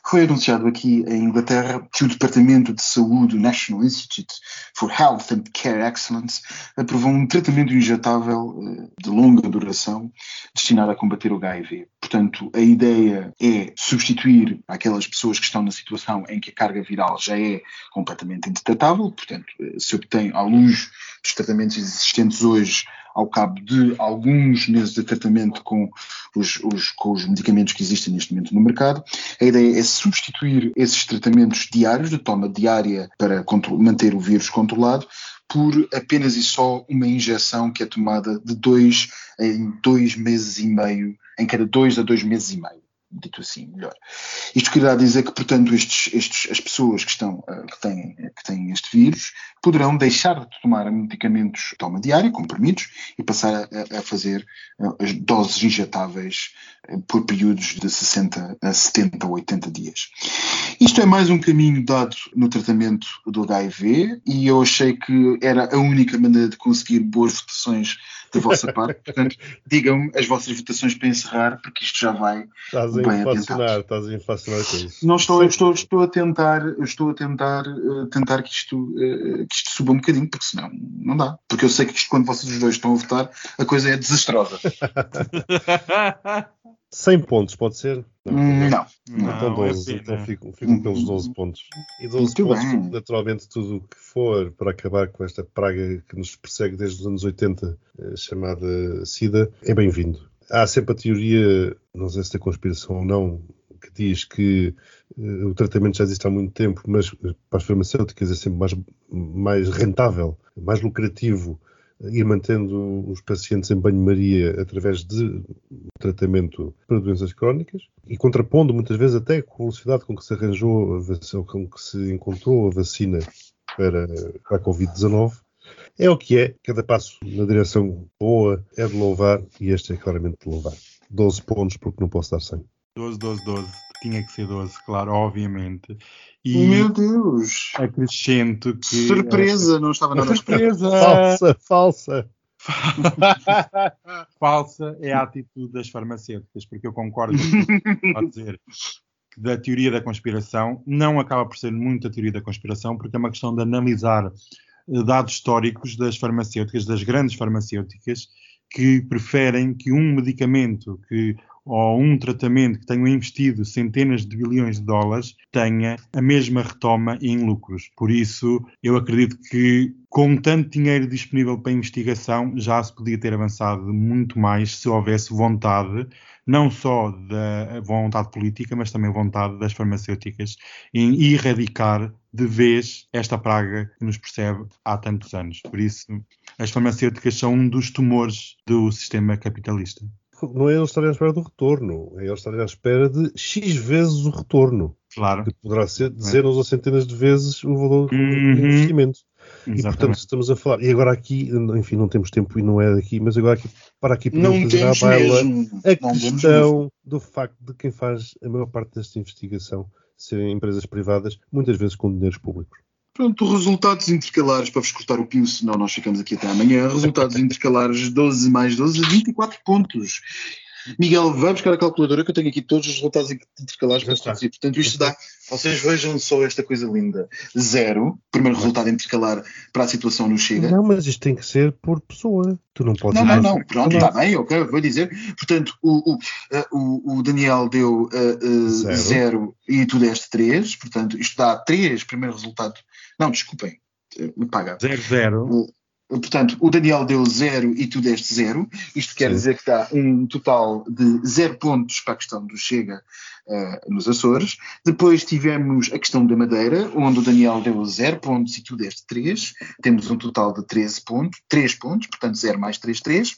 Speaker 3: Foi anunciado aqui em Inglaterra que o Departamento de Saúde, o National Institute for Health and Care Excellence, aprovou um tratamento injetável eh, de longa duração destinado a combater o HIV. Portanto, a ideia é substituir aquelas pessoas que estão na situação em que a carga viral já é completamente indetetável, portanto, eh, se obtém à luz dos tratamentos existentes hoje ao cabo de alguns meses de tratamento com os, os, com os medicamentos que existem neste momento no mercado. A ideia é substituir esses tratamentos diários, de toma diária para manter o vírus controlado, por apenas e só uma injeção que é tomada de dois em dois meses e meio, em cada dois a dois meses e meio dito assim, melhor. Isto quererá dizer que, portanto, estes, estes, as pessoas que, estão, uh, que, têm, que têm este vírus poderão deixar de tomar medicamentos de toma diária, comprimidos, e passar a, a fazer uh, as doses injetáveis uh, por períodos de 60 a 70 ou 80 dias. Isto é mais um caminho dado no tratamento do HIV e eu achei que era a única maneira de conseguir boas votações da vossa parte. Portanto, digam-me as vossas votações para encerrar, porque isto já vai
Speaker 4: estás
Speaker 3: bem
Speaker 4: inflacionar, Estás a inflacionar com isso.
Speaker 3: Não estou, estou, estou a tentar, estou a tentar, uh, tentar que, isto, uh, que isto suba um bocadinho, porque senão não dá. Porque eu sei que isto, quando vocês os dois estão a votar, a coisa é desastrosa.
Speaker 4: 100 pontos, pode ser?
Speaker 3: Não. não.
Speaker 4: Então 12, é então fico, fico pelos 12 pontos. E 12
Speaker 3: Muito
Speaker 4: pontos,
Speaker 3: bem.
Speaker 4: naturalmente, tudo o que for para acabar com esta praga que nos persegue desde os anos 80, eh, chamada SIDA, é bem-vindo. Há sempre a teoria, não sei se é conspiração ou não, que diz que uh, o tratamento já existe há muito tempo, mas para as farmacêuticas é sempre mais, mais rentável, mais lucrativo ir mantendo os pacientes em banho-maria através de tratamento para doenças crónicas e contrapondo muitas vezes até com a velocidade com que se arranjou, com que se encontrou a vacina para, para a Covid-19. É o que é, cada passo na direção boa é de louvar e este é claramente de louvar. 12 pontos porque não posso dar 100.
Speaker 5: 12, 12, 12. Tinha que ser 12, claro, obviamente. E
Speaker 3: Meu Deus!
Speaker 5: acrescento que.
Speaker 3: Surpresa! Não estava nada.
Speaker 5: Surpresa!
Speaker 4: Falsa, falsa.
Speaker 5: Falsa é a atitude das farmacêuticas, porque eu concordo com o que está a dizer que da teoria da conspiração não acaba por ser muito a teoria da conspiração, porque é uma questão de analisar eh, dados históricos das farmacêuticas, das grandes farmacêuticas, que preferem que um medicamento que ou um tratamento que tenham investido centenas de bilhões de dólares tenha a mesma retoma em lucros. Por isso, eu acredito que com tanto dinheiro disponível para investigação, já se podia ter avançado muito mais se houvesse vontade, não só da vontade política, mas também vontade das farmacêuticas em erradicar de vez esta praga que nos percebe há tantos anos. Por isso, as farmacêuticas são um dos tumores do sistema capitalista
Speaker 4: não é eles estarem à espera do retorno, é eles estarem à espera de X vezes o retorno.
Speaker 5: Claro.
Speaker 4: Que poderá ser dezenas ou centenas de vezes o valor do
Speaker 5: Uhum.
Speaker 4: investimento. E
Speaker 5: Exatamente.
Speaker 4: portanto estamos a falar. E agora aqui, enfim, não temos tempo e não é daqui, mas agora aqui, para aqui podemos
Speaker 3: Não
Speaker 4: trazer à
Speaker 3: temos
Speaker 4: baila
Speaker 3: mesmo.
Speaker 4: a
Speaker 3: Não
Speaker 4: questão do facto de quem faz a maior parte desta investigação serem empresas privadas, muitas vezes com dinheiros públicos.
Speaker 3: Pronto, resultados intercalares, para vos cortar o pio, senão nós ficamos aqui até amanhã. Resultados intercalares 12 mais 12, 24 pontos. Miguel, vai buscar a calculadora que eu tenho aqui todos os resultados intercalares para traduzir. Portanto, isto dá. Vocês vejam só esta coisa linda. Zero, primeiro resultado intercalar para a situação no Chega.
Speaker 4: Não, mas isto tem que ser por pessoa. Tu não podes
Speaker 3: Não, não, não. Pronto, está bem, ok, vou dizer. Portanto, o, o, eh, o, Daniel deu eh, eh,
Speaker 4: Zero.
Speaker 3: zero. e tu deste 3. Portanto, isto dá 3, primeiro resultado. Não, desculpem. eh, Me paga.
Speaker 5: 0-0.
Speaker 3: O- Portanto, o Daniel deu 0 e tu deste 0. Isto quer
Speaker 4: Sim.
Speaker 3: dizer que dá um total de 0 pontos para a questão do Chega eh, nos Açores. Depois tivemos a questão da Madeira, onde o Daniel deu 0 pontos e tu deste 3. Temos um total de 13 pontos, 3 pontos, portanto 0 mais 3, 3.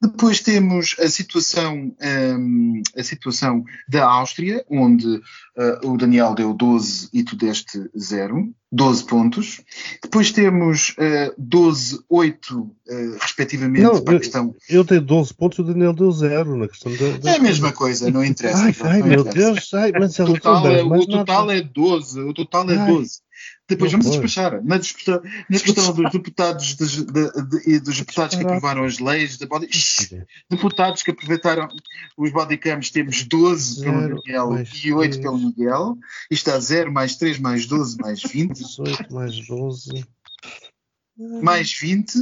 Speaker 3: Depois temos a situação, ehm, a situação da Áustria, onde eh, o Daniel deu 12 e tu deste 0. 12 pontos. Depois temos eh, 12, 8, eh, respectivamente,
Speaker 4: Não,
Speaker 3: para a
Speaker 4: eu-
Speaker 3: questão.
Speaker 4: Eu dei 12 pontos e o Daniel deu 0 na questão da. da-
Speaker 3: É a mesma coisa, não interessa.
Speaker 4: Ai, ai meu
Speaker 3: interessa.
Speaker 4: Deus, ai, mas
Speaker 3: O total, é, o total é 12. O total é
Speaker 4: Ai.
Speaker 3: 12. Depois vamos despachar. Na, disputa, na dos deputados, dos, de- de- e dos deputados que aprovaram as leis, de body, deputados que aproveitaram os bodycams, temos 12 pelo
Speaker 4: Zero
Speaker 3: Miguel
Speaker 4: mais
Speaker 3: e 8
Speaker 4: três.
Speaker 3: pelo Miguel. Isto dá 0 mais 3 mais 12 mais 20.
Speaker 4: 18 mais 12.
Speaker 3: Mais 20,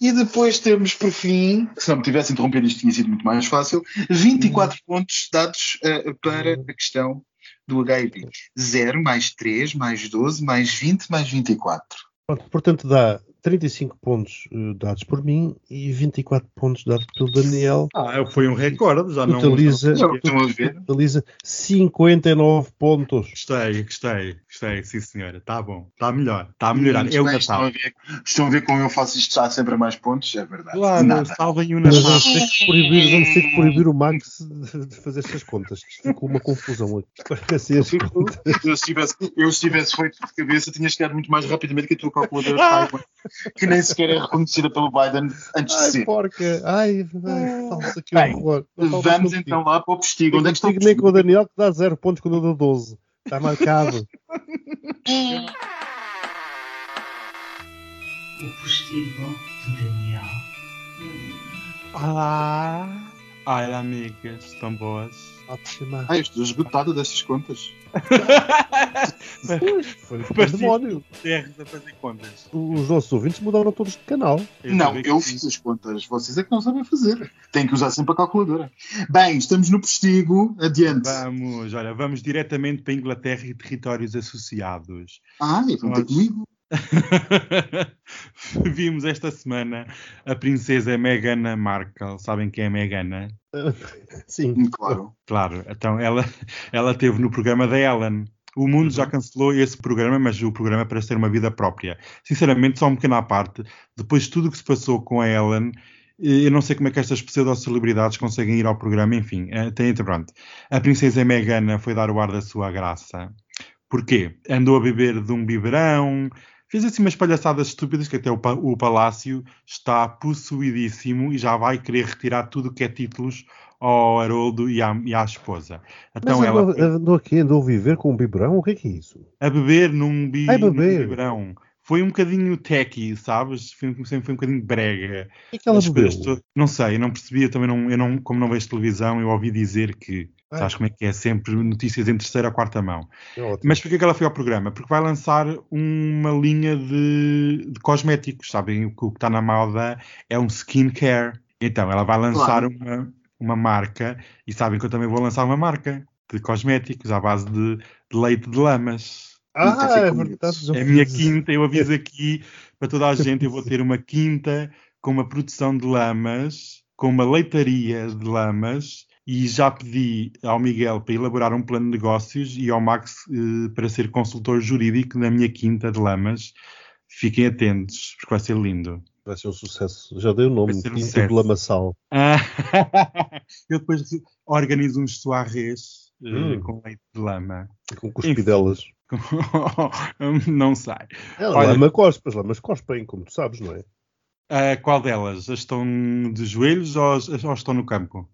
Speaker 3: e depois temos por fim, se não me tivesse interrompido isto tinha sido muito mais fácil, 24 pontos dados eh, para a questão do HIV. 0 mais 3 mais 12 mais 20 mais 24.
Speaker 4: Pronto, portanto, dá 35 pontos uh, dados por mim e 24 pontos dados pelo Daniel.
Speaker 5: Ah, foi um recorde, já não.
Speaker 4: Totaliza,
Speaker 3: Não, estão a ver?
Speaker 4: totaliza 59 pontos.
Speaker 5: Gostei, gostei, gostei, sim senhora. Está bom, está melhor, está a melhorar. É o
Speaker 3: bem, estão, a ver, estão a ver como eu faço isto já sempre a mais pontos? É verdade.
Speaker 5: Claro,
Speaker 3: Nada.
Speaker 5: salvem o
Speaker 4: Mas
Speaker 5: Natal.
Speaker 4: vamos ter que proibir, vamos ter que proibir o Max de fazer estas contas. Ficou uma confusão aqui. Contas.
Speaker 3: Eu se, tivesse, eu se tivesse feito de cabeça, tinha chegado muito mais rapidamente que a tua calculadora Taiwan, que nem sequer é reconhecida pelo Biden antes de
Speaker 4: Ai,
Speaker 3: ser.
Speaker 4: porca! Ai, ai falsa que
Speaker 3: Bem,
Speaker 4: horror.
Speaker 3: Vamos então lá para o postigo. Onde é que está o
Speaker 4: Contigo nem com o
Speaker 3: postigo?
Speaker 4: Daniel que dá 0 pontos quando eu dou 12. Está marcado.
Speaker 1: O postigo de Daniel.
Speaker 5: Olá! Ai, amigas, estão boas.
Speaker 4: Ótima.
Speaker 3: Ah, eu estou esgotado destas contas.
Speaker 4: Foi.
Speaker 5: Terres a fazer contas.
Speaker 4: Os nossos ouvintes mudaram todos de canal.
Speaker 3: não,
Speaker 5: sabia que
Speaker 3: eu fiz as contas. Vocês é que não sabem fazer. Têm que usar sempre a calculadora. Bem, estamos no postigo. Adiante.
Speaker 5: Vamos, olha, vamos diretamente para a Inglaterra e territórios associados.
Speaker 3: Ah, e
Speaker 5: Nós-
Speaker 3: comigo.
Speaker 5: Vimos esta semana a princesa Meghan Markle. Sabem quem é Meghan?
Speaker 4: Sim.
Speaker 3: Claro.
Speaker 5: Claro, então ela, ela teve no programa da Ellen. O mundo já cancelou esse programa, mas o programa parece ter uma vida própria. Sinceramente, só um pequeno à parte. Depois de tudo o que se passou com a Ellen, eh, eu não sei como é que estas pseudo-celebridades conseguem ir ao programa. Enfim, eh, tem, pronto. A princesa Meghan foi dar o ar da sua graça. Porquê? Andou a beber de um biberão, fez assim umas palhaçadas estúpidas que até o, o palácio está possuidíssimo e já vai querer retirar tudo o que é títulos ao Haroldo e à, e à esposa. Então
Speaker 4: Mas
Speaker 5: ela
Speaker 4: andou, aqui, andou a viver com um biberão? O que é que é isso?
Speaker 5: a beber num, bi,
Speaker 4: Ai,
Speaker 5: num
Speaker 4: beber.
Speaker 5: biberão. Foi um bocadinho techy, sabes? Foi, sempre foi um bocadinho brega.
Speaker 4: O que é que ela bebeu?
Speaker 5: Não sei, eu não percebi, eu também não, eu não, como não vejo televisão, eu ouvi dizer que,
Speaker 4: Ah.
Speaker 5: sabes como é que é, sempre notícias em terceira ou quarta mão.
Speaker 4: É.
Speaker 5: Mas porquê que ela foi ao programa? Porque vai lançar uma linha de, de cosméticos, sabem? O que o que está na moda é um skincare. Então, ela vai lançar
Speaker 3: Claro.
Speaker 5: uma, uma marca, e sabem que eu também vou lançar uma marca de cosméticos à base de, de leite de lamas.
Speaker 4: Ah, é verdade.
Speaker 5: É a minha quinta, eu aviso aqui para toda a gente, eu vou ter uma quinta com uma produção de lamas, com uma leitaria de lamas, e já pedi ao Miguel para elaborar um plano de negócios e ao Max eh, para ser consultor jurídico na minha quinta de lamas. Fiquem atentos, porque vai ser lindo.
Speaker 4: Vai ser um sucesso. Já dei o nome.
Speaker 5: Um
Speaker 4: Pinto de Lamaçal.
Speaker 5: Ah, eu depois organizo uns soarrés eh,
Speaker 4: Hum.
Speaker 5: com leite de lama.
Speaker 4: Com cuspidelas.
Speaker 5: Não sei.
Speaker 4: É,
Speaker 5: Olha-
Speaker 4: lama cospe. As lamas cospem, como tu sabes, não é?
Speaker 5: Ah, qual delas? As estão de joelhos ou, as- ou estão no campo?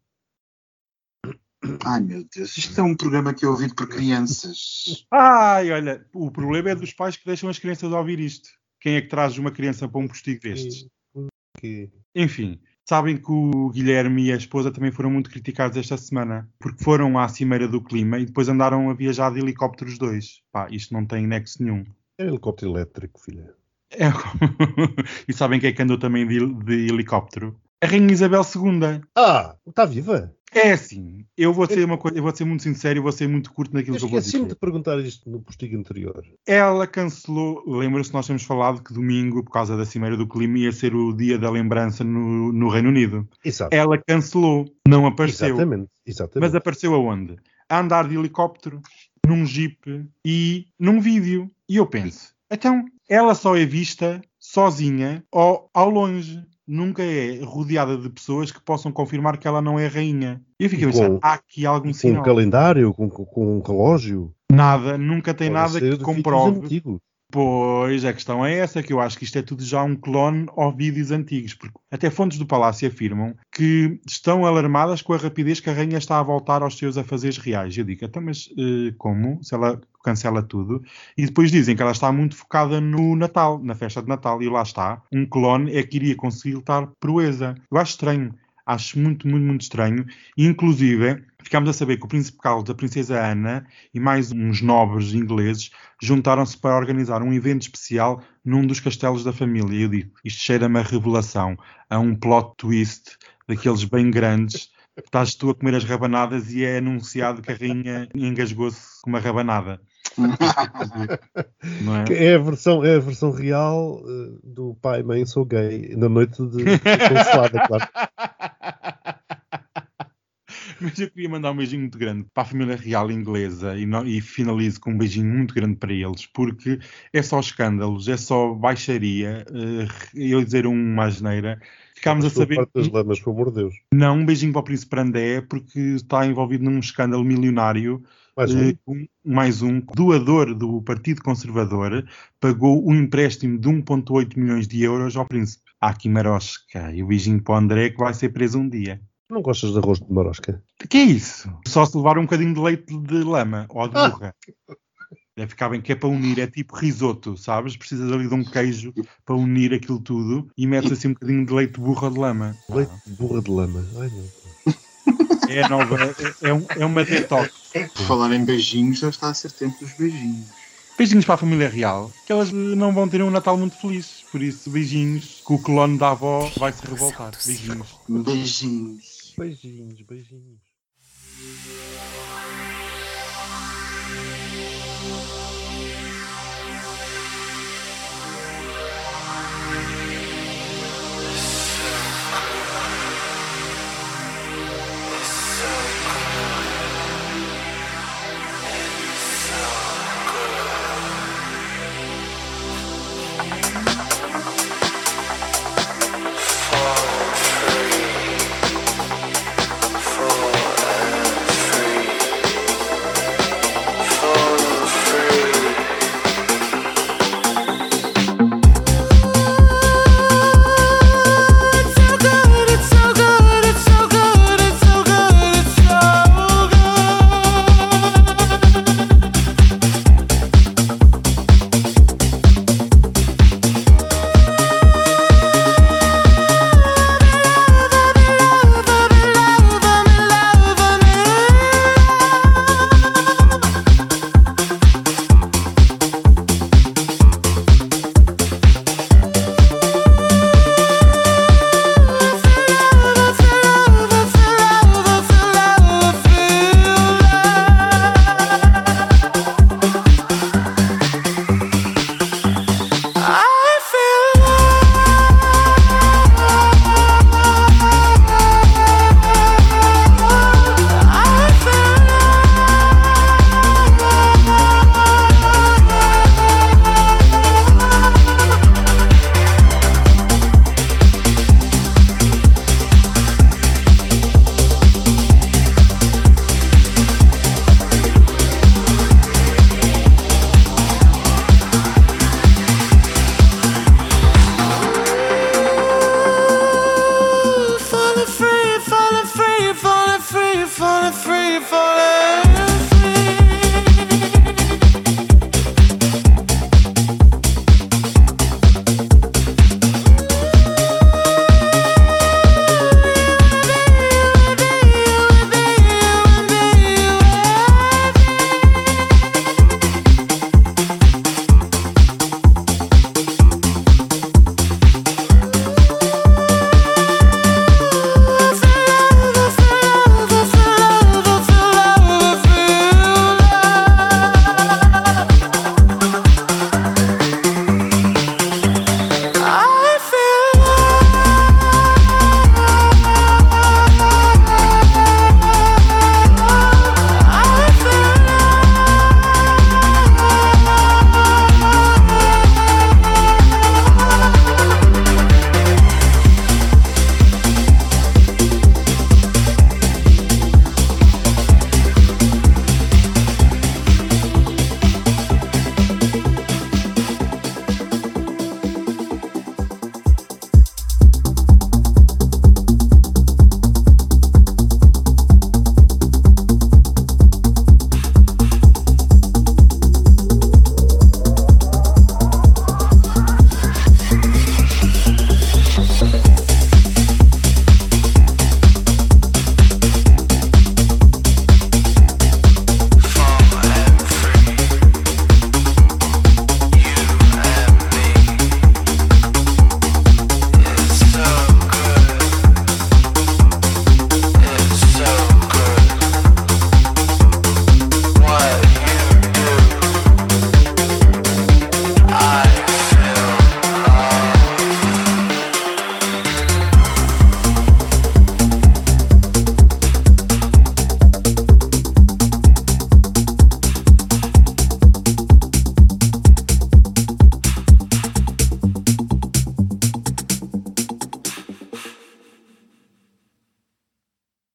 Speaker 3: Ai meu Deus, isto é um programa que é ouvido por crianças.
Speaker 5: Ai, olha, o problema é dos pais que deixam as crianças ouvir isto. Quem é que traz uma criança para um postigo destes?
Speaker 4: Que-
Speaker 5: Enfim, sabem que o Guilherme e a esposa também foram muito criticados esta semana, porque foram à Cimeira do Clima e depois andaram a viajar de helicóptero os dois. Pá, isto não tem nexo nenhum.
Speaker 4: É helicóptero elétrico, filha.
Speaker 5: É- e sabem quem é que andou também de, de helicóptero? A Rainha Isabel II.
Speaker 4: Ah, está viva?
Speaker 5: É assim, eu vou ser uma coisa, eu vou ser muito sincero e vou ser muito curto naquilo
Speaker 4: Eu
Speaker 5: que eu vou
Speaker 4: esqueci-me
Speaker 5: dizer.
Speaker 4: de perguntar isto no postigo anterior.
Speaker 5: Ela cancelou, lembra-se nós tínhamos falado que domingo, por causa da Cimeira do Clima, ia ser o dia da lembrança no, no Reino Unido.
Speaker 4: Exato.
Speaker 5: Ela cancelou, não apareceu.
Speaker 4: Exatamente. Exatamente.
Speaker 5: Mas apareceu aonde? A andar de helicóptero, num jeep e num vídeo. E eu penso, então, ela só é vista sozinha ou ao longe. Nunca é rodeada de pessoas que possam confirmar que ela não é rainha. E eu fiquei a
Speaker 4: com-
Speaker 5: pensar, há aqui algum
Speaker 4: com um
Speaker 5: sinal.
Speaker 4: calendário, com, com- com um relógio.
Speaker 5: Nada, nunca tem
Speaker 4: Pode
Speaker 5: nada que comprove. Pois, a questão é essa, que eu acho que isto é tudo já um clone ou vídeos antigos, porque até fontes do Palácio afirmam que estão alarmadas com a rapidez que a rainha está a voltar aos seus afazeres reais. Eu digo, então, mas eh, como? Se ela cancela tudo. E depois dizem que ela está muito focada no Natal, na festa de Natal, e lá está. Um clone é que iria conseguir lutar proeza. Eu acho estranho. Acho muito, muito, muito estranho. E, inclusive, ficámos a saber que o príncipe Carlos, a princesa Ana e mais uns nobres ingleses juntaram-se para organizar um evento especial num dos castelos da família. E eu digo, isto cheira-me a revelação, a um plot twist daqueles bem grandes Estás tu a comer as rabanadas e é anunciado que a rainha engasgou-se com uma rabanada. Não é?
Speaker 4: É a versão, é a versão real eh, do pai, mãe, sou gay, na noite de, de claro.
Speaker 5: Mas eu queria mandar um beijinho muito grande para a família real inglesa e, no- e finalizo com um beijinho muito grande para eles, porque é só escândalos, é só baixaria, eh, eu dizer uma asneira. Ficámos a saber.
Speaker 4: parte das lamas, por amor de Deus.
Speaker 5: Não, um beijinho para o Príncipe Andé, porque está envolvido num escândalo milionário.
Speaker 4: Mais um.
Speaker 5: eh, com- mais um doador do Partido Conservador pagou um empréstimo de 1,8 milhões de euros ao príncipe. Aqui marosca. E o beijinho para o André que vai ser preso um dia.
Speaker 4: Não gostas de arroz de marosca?
Speaker 5: que é isso? Só se levar um bocadinho de leite de lama ou de burra. Deve ficar bem, que é para unir, é tipo risoto, sabes? Precisas ali de um queijo para unir aquilo tudo e metes assim um bocadinho de leite de burra ou de lama.
Speaker 4: Leite de burra de lama. Ai, não.
Speaker 5: É, a nova, é, é um- é uma detox.
Speaker 3: Por falar em beijinhos, já está a ser tempo dos beijinhos.
Speaker 5: Beijinhos para a família real, que elas não vão ter um Natal muito feliz. Por isso, beijinhos, que o clone da avó vai se revoltar. Beijinhos.
Speaker 3: Beijinhos.
Speaker 4: Beijinhos, beijinhos.